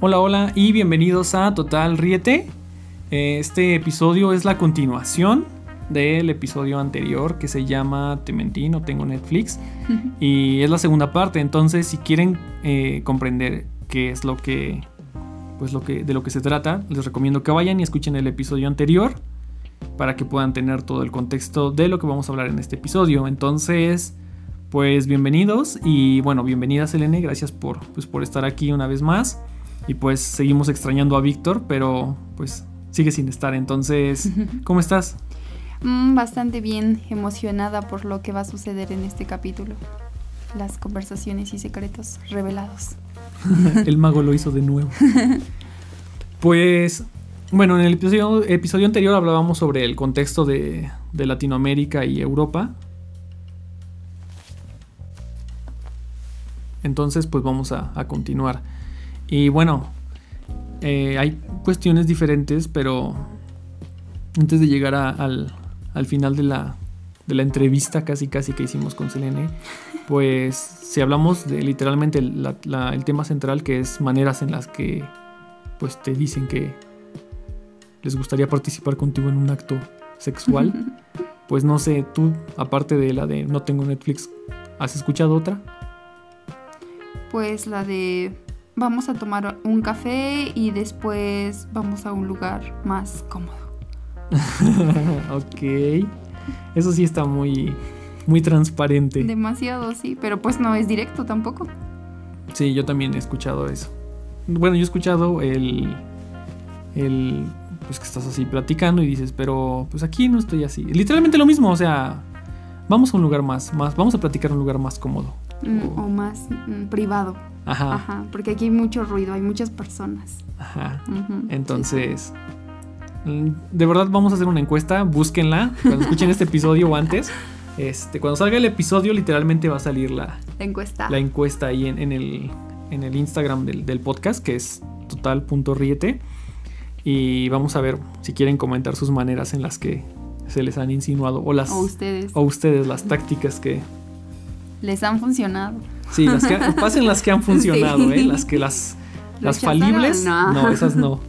Hola, hola y bienvenidos a Total Riete. Eh, Este episodio es la continuación del episodio anterior que se llama Te mentí, no tengo Netflix. Y es la segunda parte, entonces si quieren eh, comprender qué es lo que, pues lo que, de lo que se trata, les recomiendo que vayan y escuchen el episodio anterior para que puedan tener todo el contexto de lo que vamos a hablar en este episodio. Entonces, pues bienvenidos y bueno, bienvenida Selene, gracias por, pues, por estar aquí una vez más. Y pues seguimos extrañando a Víctor, pero pues sigue sin estar. Entonces, ¿cómo estás? Mm, bastante bien, emocionada por lo que va a suceder en este capítulo. Las conversaciones y secretos revelados. el mago lo hizo de nuevo. Pues, bueno, en el episodio, episodio anterior hablábamos sobre el contexto de, de Latinoamérica y Europa. Entonces, pues vamos a, a continuar. Y bueno, eh, hay cuestiones diferentes, pero antes de llegar a- al, al final de la, de la entrevista casi casi que hicimos con Selene, pues si hablamos de literalmente la- la- el tema central que es maneras en las que pues te dicen que les gustaría participar contigo en un acto sexual, pues no sé, tú aparte de la de no tengo Netflix, ¿has escuchado otra? Pues la de vamos a tomar un café y después vamos a un lugar más cómodo. ok. Eso sí está muy, muy transparente. Demasiado, sí, pero pues no es directo tampoco. Sí, yo también he escuchado eso. Bueno, yo he escuchado el. El. Pues que estás así platicando y dices, pero pues aquí no estoy así. Literalmente lo mismo, o sea. Vamos a un lugar más, más. Vamos a platicar en un lugar más cómodo. Mm. O más mm, privado. Ajá. Ajá, porque aquí hay mucho ruido, hay muchas personas. Ajá. Entonces. De verdad vamos a hacer una encuesta. Búsquenla. Cuando escuchen este episodio o antes. Este, cuando salga el episodio, literalmente va a salir. La encuesta. la encuesta ahí en, en el, en el Instagram del, del podcast, que es total.riete. Y vamos a ver si quieren comentar sus maneras en las que se les han insinuado o las o ustedes. o ustedes las tácticas que Les han funcionado. Sí las que han- pasen las que han funcionado Sí. ¿eh? las que las las falibles No. esas no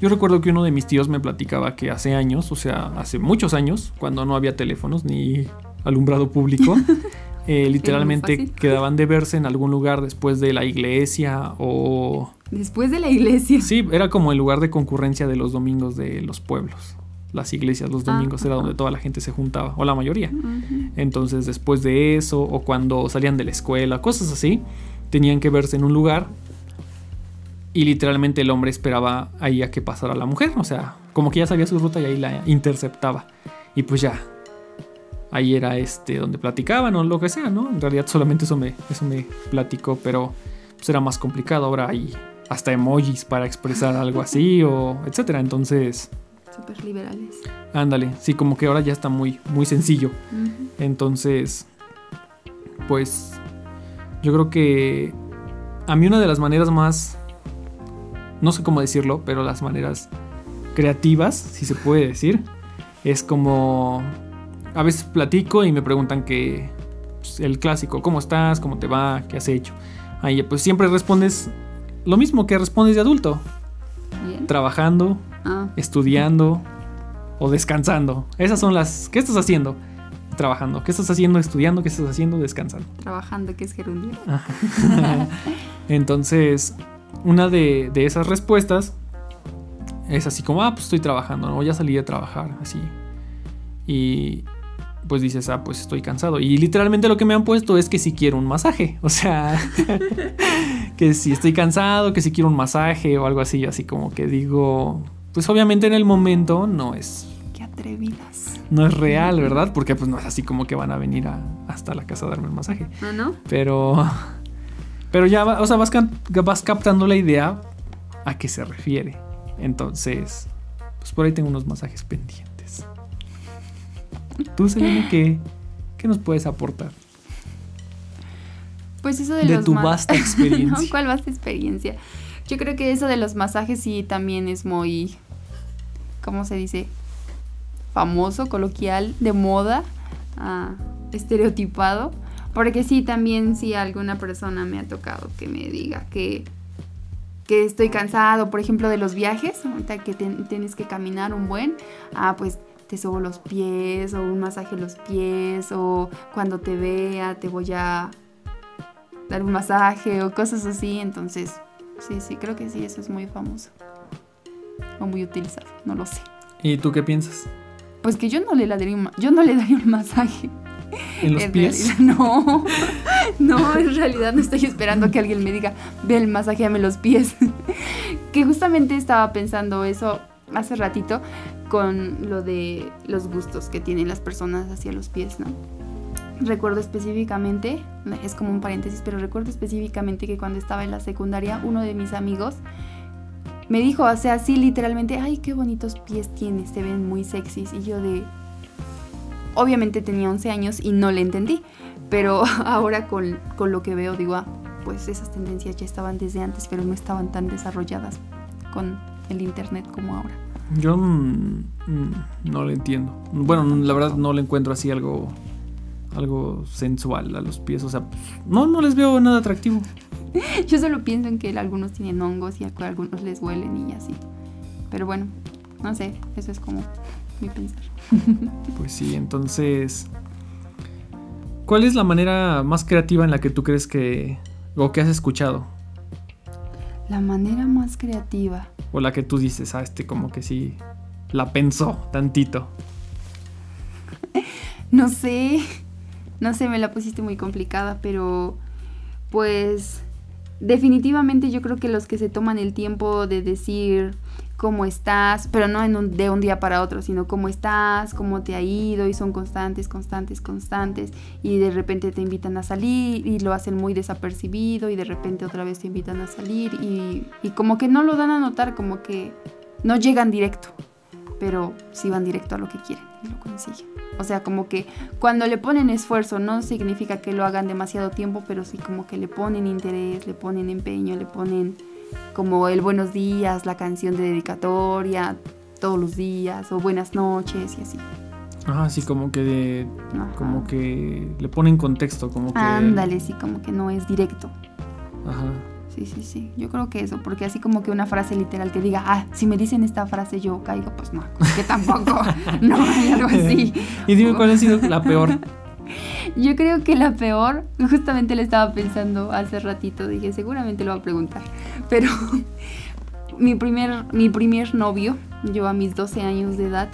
yo recuerdo que uno de mis tíos me platicaba que hace años, o sea, hace muchos años, cuando no había teléfonos ni alumbrado público, eh, literalmente quedaban de verse en algún lugar después de la iglesia o... Después de la iglesia. Sí, era como el lugar de concurrencia de los domingos de los pueblos. Las iglesias los Ah, domingos era ajá. donde toda la gente se juntaba, o la mayoría. Ujú. Entonces después de eso, o cuando salían de la escuela, cosas así, tenían que verse en un lugar y literalmente el hombre esperaba ahí a que pasara la mujer, o sea, como que ya sabía su ruta y ahí la interceptaba. Y pues ya, ahí era este donde platicaban o lo que sea, ¿no? En realidad solamente eso me, eso me platicó, pero pues era más complicado, ahora hay hasta emojis para expresar algo así o etcétera, entonces, Súper liberales. ándale, sí, como que ahora ya está muy, muy sencillo. Entonces, pues yo creo que a mí una de las maneras más, no sé cómo decirlo, pero las maneras creativas, si se puede decir, es como a veces platico y me preguntan que pues, el clásico, ¿cómo estás? ¿Cómo te va? ¿Qué has hecho? Ahí pues siempre respondes lo mismo que respondes de adulto, Bien. trabajando, Ah, estudiando o descansando. Esas son las... ¿Qué estás haciendo? Trabajando. ¿Qué estás haciendo? Estudiando. ¿Qué estás haciendo? Descansando. trabajando, que es gerundio. Entonces, una de, de esas respuestas es así como, ah, pues estoy trabajando, ¿no? Ya salí de trabajar, así. Y pues dices, ah, pues estoy cansado. Y literalmente lo que me han puesto es que si quiero un masaje. O sea, que si estoy cansado, que si quiero un masaje o algo así, así como que digo, pues obviamente en el momento no es Qué atrevidas. no es real, ¿verdad? Porque pues no es así como que van a venir a- hasta la casa a darme el masaje. ¿No, no? Pero. Pero ya, o sea, vas, cap- vas captando la idea a qué se refiere. Entonces, pues por ahí tengo unos masajes pendientes. Tú, Selena, ¿qué, qué nos puedes aportar? Pues eso de, De los tu vasta experiencia. ¿No? ¿Cuál vasta experiencia? Yo creo que eso de los masajes sí también es muy, ¿cómo se dice? Famoso, coloquial, de moda, ah, estereotipado. Porque sí, también si alguna persona me ha tocado que me diga que, que estoy cansado, por ejemplo, de los viajes, que tienes que caminar un buen, ah, pues te sobo los pies o un masaje los pies o cuando te vea te voy a dar un masaje o cosas así. Entonces, sí, sí, creo que sí, eso es muy famoso o muy utilizado, no lo sé. ¿Y tú qué piensas? Pues que yo no le daría un, yo no le daría un masaje. ¿En los pies? no, no, en realidad no estoy esperando que alguien me diga, ve el masajeame los pies. que justamente estaba pensando eso hace ratito, con lo de los gustos que tienen las personas hacia los pies, ¿no? Recuerdo específicamente, es como un paréntesis, pero recuerdo específicamente que cuando estaba en la secundaria, uno de mis amigos me dijo, o sea, así literalmente, ay, qué bonitos pies tienes, se ven muy sexys. Y yo de... Obviamente tenía 11 años y no le entendí, pero ahora con, con lo que veo digo, ah, pues esas tendencias ya estaban desde antes, pero no estaban tan desarrolladas con el Internet como ahora. Yo mm, mm, no le entiendo. Bueno, la verdad no le encuentro así algo algo sensual a los pies. O sea, no, no les veo nada atractivo. Yo solo pienso en que algunos tienen hongos y a algunos les huelen y así. Pero bueno, no sé, eso es como mi pensar. Pues sí, entonces, ¿cuál es la manera más creativa en la que tú crees que, o que has escuchado? La manera más creativa. O la que tú dices, ah, este como que sí la pensó tantito. no sé, no sé, me la pusiste muy complicada, pero pues definitivamente yo creo que los que se toman el tiempo de decir cómo estás, pero no de un día para otro, sino cómo estás, cómo te ha ido y son constantes, constantes, constantes y de repente te invitan a salir y lo hacen muy desapercibido y de repente otra vez te invitan a salir y, y como que no lo dan a notar, como que no llegan directo, pero sí van directo a lo que quieren y lo consiguen. O sea, como que cuando le ponen esfuerzo no significa que lo hagan demasiado tiempo, pero sí como que le ponen interés, le ponen empeño, le ponen como el buenos días, la canción de dedicatoria todos los días o buenas noches y así. Ajá, sí, como que de, como que le ponen contexto, como que Ándale, sí, como que no es directo. Ajá. Sí, sí, sí. Yo creo que eso, porque así como que una frase literal que diga, ah, si me dicen esta frase yo caigo, pues no, que tampoco. no hay algo así. y dime cuál ha sido la peor. Yo creo que la peor, justamente le estaba pensando hace ratito, dije, seguramente lo va a preguntar, pero mi primer, mi primer novio, yo a mis 12 años de edad,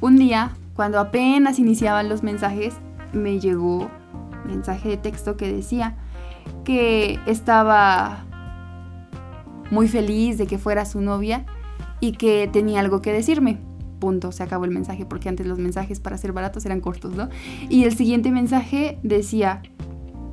un día, cuando apenas iniciaban los mensajes, me llegó mensaje de texto que decía que estaba muy feliz de que fuera su novia y que tenía algo que decirme punto, se acabó el mensaje, porque antes los mensajes para ser baratos eran cortos, ¿no? Y el siguiente mensaje decía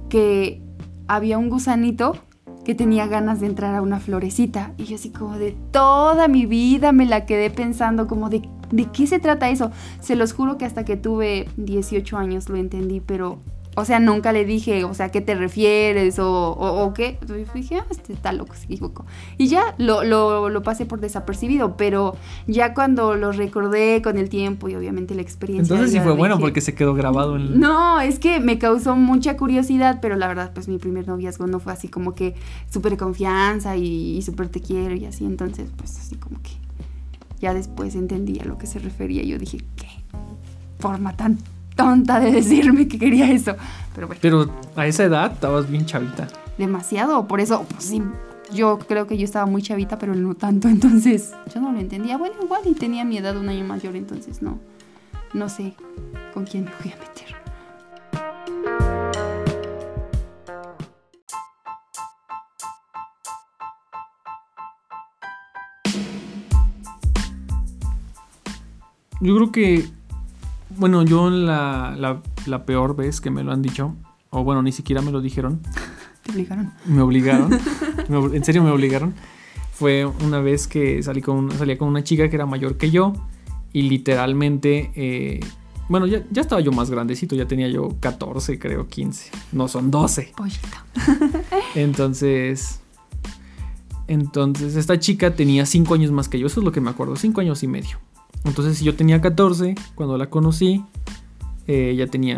que había un gusanito que tenía ganas de entrar a una florecita. Y yo así como de toda mi vida me la quedé pensando como de, ¿de qué se trata eso? Se los juro que hasta que tuve 18 años lo entendí, pero o sea, nunca le dije, o sea, ¿qué te refieres? O, o, qué. Entonces dije, ah, este está loco, se equivocó. Y ya lo, lo, lo, pasé por desapercibido, pero ya cuando lo recordé con el tiempo y obviamente la experiencia. Entonces sí fue bueno porque se quedó grabado en. No, es que me causó mucha curiosidad, pero la verdad, pues mi primer noviazgo no fue así como que súper confianza y, y súper te quiero y así. Entonces, pues así como que ya después entendí a lo que se refería. Yo dije, ¿qué? Forma tan tonta de decirme que quería eso. Pero bueno. Pero a esa edad estabas bien chavita. Demasiado, por eso, pues sí, yo creo que yo estaba muy chavita, pero no tanto, entonces yo no lo entendía. Bueno, igual y tenía mi edad un año mayor, entonces no, no sé con quién me voy a meter. Yo creo que bueno, yo la, la, peor vez que me lo han dicho, o bueno, ni siquiera me lo dijeron. Te obligaron. Me obligaron. en serio me obligaron. Fue una vez que salí con, salía con una chica que era mayor que yo y literalmente, eh, bueno, ya, ya, estaba yo más grandecito, ya tenía yo 14, creo, 15. No, son 12. Pollito. entonces, entonces esta chica tenía 5 años más que yo, eso es lo que me acuerdo, 5 años y medio. Entonces, si yo tenía 14 cuando la conocí, eh, ella tenía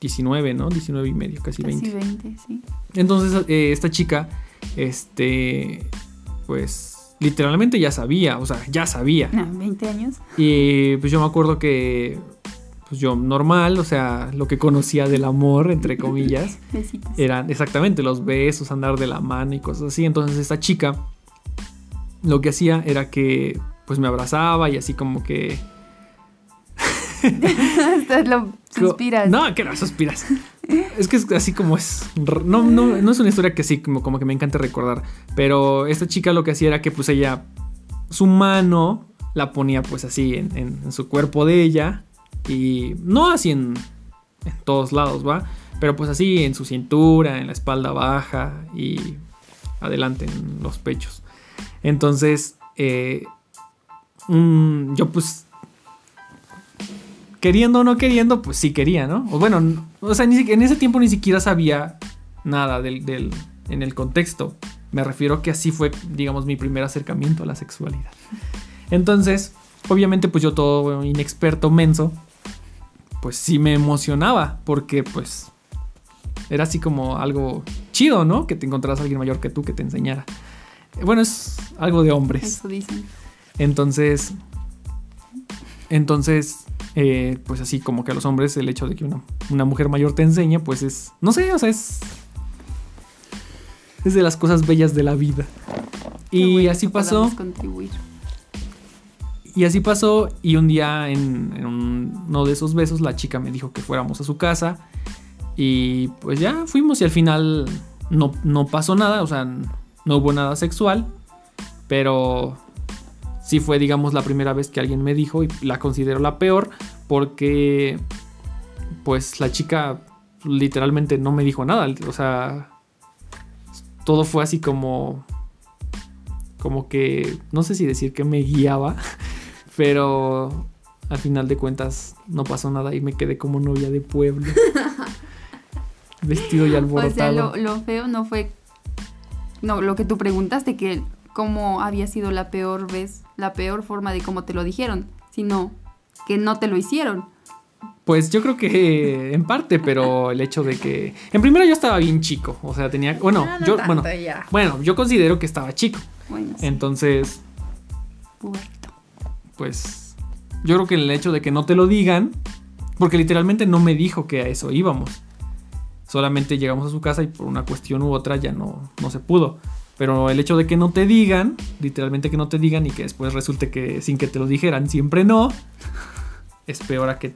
19, ¿no? 19 y medio, casi, Casi 20. 20, sí. Entonces, eh, esta chica, este, pues, literalmente ya sabía, o sea, ya sabía. No, 20 años. Y pues yo me acuerdo que, pues yo normal, o sea, lo que conocía del amor, entre comillas, Besitos. eran exactamente los besos, andar de la mano y cosas así. Entonces esta chica lo que hacía era que pues me abrazaba y así como que... Hasta lo suspiras. No, que no suspiras. Es que es así como es. No, no, no es una historia que sí, como, como que me encanta recordar. Pero esta chica lo que hacía era que pues ella, su mano la ponía pues así en, en- en su cuerpo de ella. Y no así en, en todos lados, ¿va? Pero pues así en su cintura, en la espalda baja y adelante en los pechos. Entonces, eh, mm, yo pues queriendo o no queriendo, pues sí quería, ¿no? O bueno, o sea, en ese tiempo ni siquiera sabía nada del, en el contexto. Me refiero que así fue, digamos, mi primer acercamiento a la sexualidad. Entonces, obviamente, pues yo todo inexperto, menso, pues sí me emocionaba, porque pues era así como algo chido, ¿no? Que te encontraras a alguien mayor que tú que te enseñara. Bueno, es algo de hombres. Eso dicen. Entonces, entonces, eh, pues así como que a los hombres el hecho de que una, una mujer mayor te enseñe, pues es, no sé, o sea, es, es de las cosas bellas de la vida. Qué Y bueno así pasó, contribuir. y así pasó, y un día en, en uno de esos besos la chica me dijo que fuéramos a su casa, y pues ya fuimos y al final no, no pasó nada, o sea, no hubo nada sexual, pero sí fue, digamos, la primera vez que alguien me dijo y la considero la peor porque, pues, la chica literalmente no me dijo nada. O sea, todo fue así como, como que, no sé si decir que me guiaba, pero al final de cuentas no pasó nada y me quedé como novia de pueblo. Vestido y O sea, alborotado. lo, lo feo no fue. No, lo que tú preguntaste, que cómo había sido la peor vez, la peor forma de cómo te lo dijeron, sino que no te lo hicieron. Pues yo creo que en parte, pero el hecho de que. En primero yo estaba bien chico. O sea, tenía. Bueno, Ah, no yo. tanto, Bueno, ya. bueno, yo considero que estaba chico. Bueno, sí, Entonces, puberto. pues. Yo creo que el hecho de que no te lo digan. Porque literalmente no me dijo que a eso íbamos. Solamente llegamos a su casa y por una cuestión u otra ya no, no se pudo. Pero el hecho de que no te digan, literalmente que no te digan y que después resulte que sin que te lo dijeran siempre no, es peor a que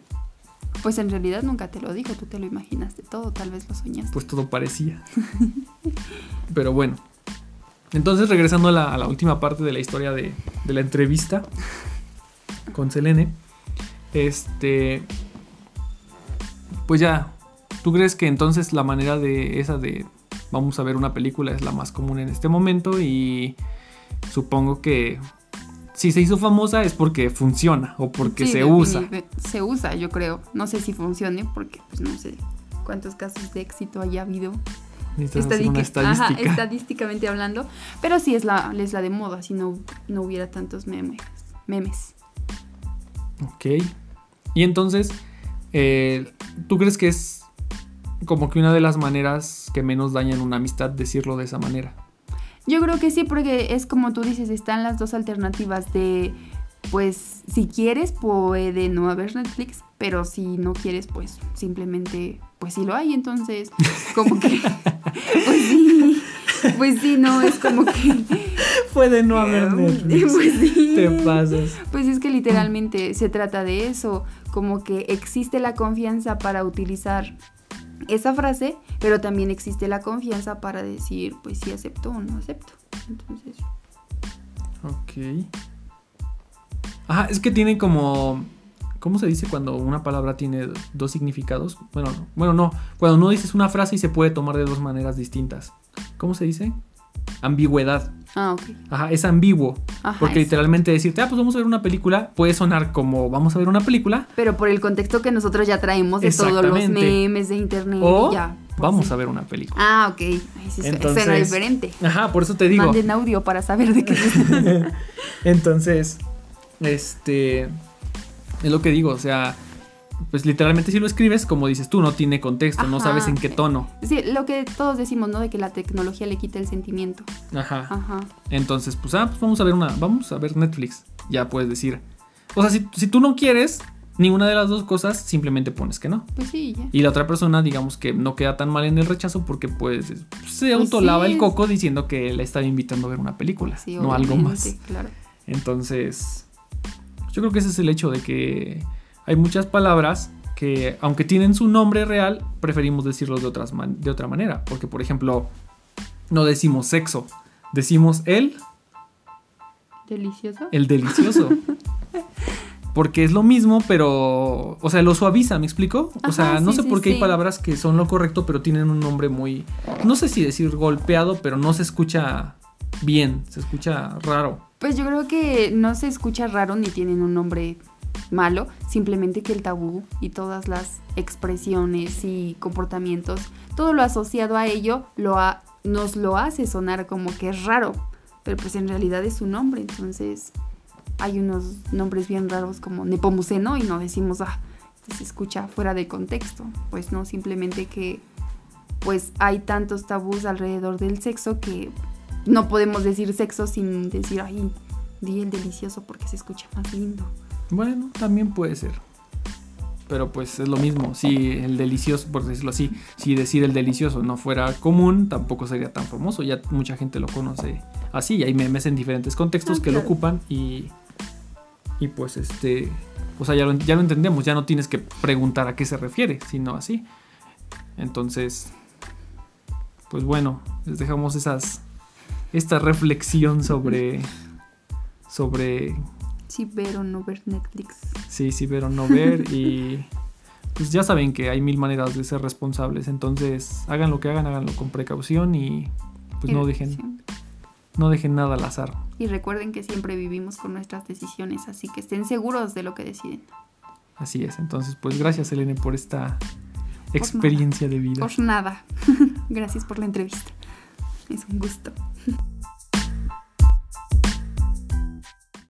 Pues en realidad nunca te lo dijo, tú te lo imaginaste todo, tal vez lo soñaste. pues todo parecía. Pero bueno. Entonces, regresando a la, a la última parte de la historia de, de la entrevista con Selene. Este. Pues ya. ¿Tú crees que entonces la manera de esa de vamos a ver una película es la más común en este momento? Y supongo que si se hizo famosa es porque funciona o porque Sí, se usa. Se usa, yo creo. No sé si funcione porque pues no sé cuántos casos de éxito haya habido ajá, estadística. estadísticamente hablando. Pero sí es la, es la de moda, si no, no hubiera tantos memes. memes. Ok. Y entonces, eh, ¿tú crees que es como que una de las maneras que menos dañan una amistad decirlo de esa manera? Yo creo que sí, porque es como tú dices, están las dos alternativas de, pues, si quieres puede no haber Netflix, pero si no quieres, pues, simplemente, pues sí lo hay, entonces, como que, pues sí, pues sí, no, es como que... Puede no Pues sí. Te pasas. Pues es que literalmente se trata de eso, como que existe la confianza para utilizar esa frase, pero también existe la confianza para decir, pues sí acepto o no acepto. Entonces, Ok. Ajá, es que tiene como. ¿Cómo se dice cuando una palabra tiene dos significados? Bueno, no. Bueno, no. Cuando no dices una frase y se puede tomar de dos maneras distintas. ¿Cómo se dice? Ambigüedad. ah, ok. Ajá, es ambiguo. Ajá, Porque literalmente decirte, ah, pues vamos a ver una película, puede sonar como vamos a ver una película, Pero por el contexto que nosotros ya traemos de todos los memes de internet, o ya. pues vamos sí. a ver una película. Ah, ok. Ay, sí, Entonces- suena diferente. Ajá, por eso te digo. Manden audio para saber de qué Entonces, este, es lo que digo, o sea, pues literalmente si lo escribes, como dices tú, no tiene contexto, no sabes en qué tono. Sí, lo que todos decimos, ¿no? De que la tecnología le quita el sentimiento. Ajá. Ajá. Entonces, pues, ah, pues vamos a ver una, vamos a ver Netflix. Ya puedes decir. O sea, si, si tú no quieres ninguna de las dos cosas, simplemente pones que no. Pues sí, ya. Y la otra persona, digamos que no queda tan mal en el rechazo porque pues se Pues autolava sí, el coco diciendo que le estaba invitando a ver una película, Sí, no algo más. Claro. Entonces, yo creo que ese es el hecho de que hay muchas palabras que, aunque tienen su nombre real, preferimos decirlos de, otras man- de otra manera. Porque, por ejemplo, no decimos sexo, decimos el, Delicioso. el delicioso. Porque es lo mismo, pero. O sea, lo suaviza, ¿me explico? O sea, no sí, sé por qué hay sí. palabras que son lo correcto, pero tienen un nombre muy. No sé si decir golpeado, pero no se escucha bien, se escucha raro. Pues yo creo que no se escucha raro ni tienen un nombre malo, simplemente que el tabú y todas las expresiones y comportamientos, todo lo asociado a ello lo ha- nos lo hace sonar como que es raro, pero pues en realidad es un nombre, entonces hay unos nombres bien raros como Nepomuceno y no decimos, ah, se escucha fuera de contexto, pues no, simplemente que pues hay tantos tabús alrededor del sexo que no podemos decir sexo sin decir, ay, di el delicioso porque se escucha más lindo. Bueno, también puede ser. Pero pues es lo mismo. Si el delicioso, por decirlo así, si decir el delicioso no fuera común, tampoco sería tan famoso. Ya mucha gente lo conoce así. Y hay memes en diferentes contextos Ah, que lo ocupan y. Y pues este. O sea, ya lo, ya lo entendemos. Ya no tienes que preguntar a qué se refiere, sino así. Entonces. Pues bueno, les dejamos esas. Esta reflexión sobre. Sobre Sí, ver o no ver Netflix. Sí, sí, ver o no ver. y pues ya saben que hay mil maneras de ser responsables. Entonces, hagan lo que hagan, háganlo con precaución y pues Y no dejen, no dejen nada al azar. Y recuerden que siempre vivimos con nuestras decisiones, así que estén seguros de lo que deciden. Así es. Entonces, pues gracias, Elene, por esta experiencia de vida. Por nada. Gracias por la entrevista. Es un gusto.